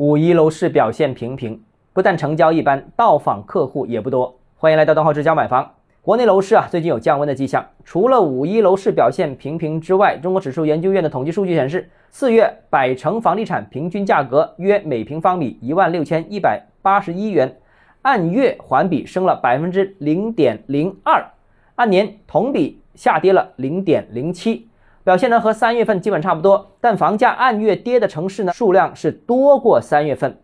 五一楼市表现平平，不但成交一般，到访客户也不多。欢迎来到东浩之家买房。国内楼市啊，最近有降温的迹象。除了五一楼市表现平平之外，中国指数研究院的统计数据显示，四月百城房地产平均价格约每平方米一万六千一百八十一元，按月环比升了百分之零点零二，按年同比下跌了零点零七。表现呢和三月份基本差不多，但房价按月跌的城市呢数量是多过三月份，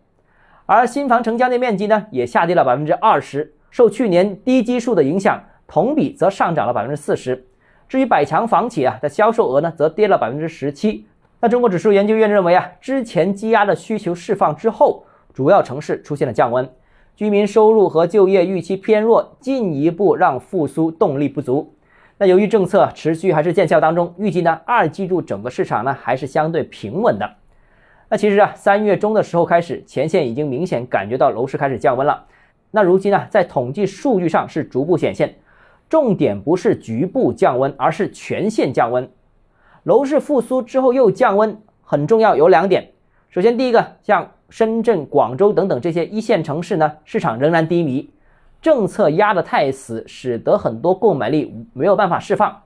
而新房成交的面积呢也下跌了百分之二十，受去年低基数的影响，同比则上涨了百分之四十。至于百强房企啊的销售额呢则跌了百分之十七。那中国指数研究院认为啊，之前积压的需求释放之后，主要城市出现了降温，居民收入和就业预期偏弱，进一步让复苏动力不足。那由于政策持续还是见效当中，预计呢二季度整个市场呢还是相对平稳的。那其实啊三月中的时候开始，前线已经明显感觉到楼市开始降温了。那如今呢在统计数据上是逐步显现，重点不是局部降温，而是全线降温。楼市复苏之后又降温，很重要有两点。首先第一个，像深圳、广州等等这些一线城市呢，市场仍然低迷。政策压得太死，使得很多购买力没有办法释放。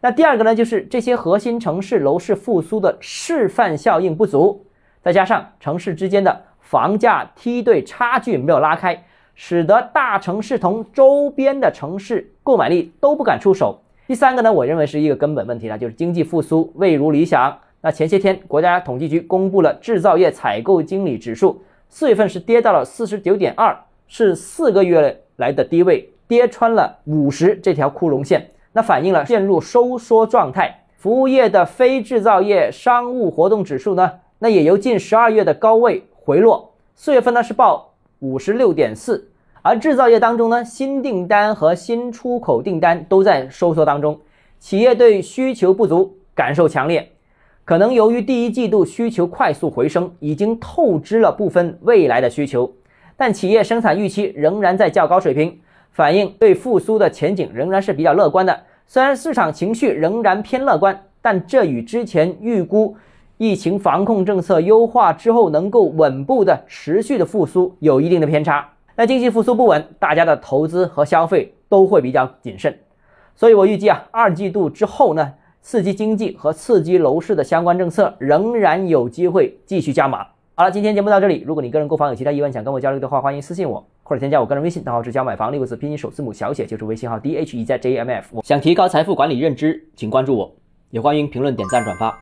那第二个呢，就是这些核心城市楼市复苏的示范效应不足，再加上城市之间的房价梯队差距没有拉开，使得大城市同周边的城市购买力都不敢出手。第三个呢，我认为是一个根本问题呢，就是经济复苏未如理想。那前些天国家统计局公布了制造业采购经理指数，四月份是跌到了四十九点二。是四个月来的低位，跌穿了五十这条窟窿线，那反映了陷入收缩状态。服务业的非制造业商务活动指数呢，那也由近十二月的高位回落，四月份呢是报五十六点四。而制造业当中呢，新订单和新出口订单都在收缩当中，企业对需求不足感受强烈，可能由于第一季度需求快速回升，已经透支了部分未来的需求。但企业生产预期仍然在较高水平，反映对复苏的前景仍然是比较乐观的。虽然市场情绪仍然偏乐观，但这与之前预估疫情防控政策优化之后能够稳步的持续的复苏有一定的偏差。那经济复苏不稳，大家的投资和消费都会比较谨慎。所以我预计啊，二季度之后呢，刺激经济和刺激楼市的相关政策仍然有机会继续加码。好了，今天节目到这里。如果你个人购房有其他疑问，想跟我交流的话，欢迎私信我或者添加我个人微信，账号是教买房六个字拼音首字母小写，就是微信号 d h e z j m f。想提高财富管理认知，请关注我，也欢迎评论、点赞、转发。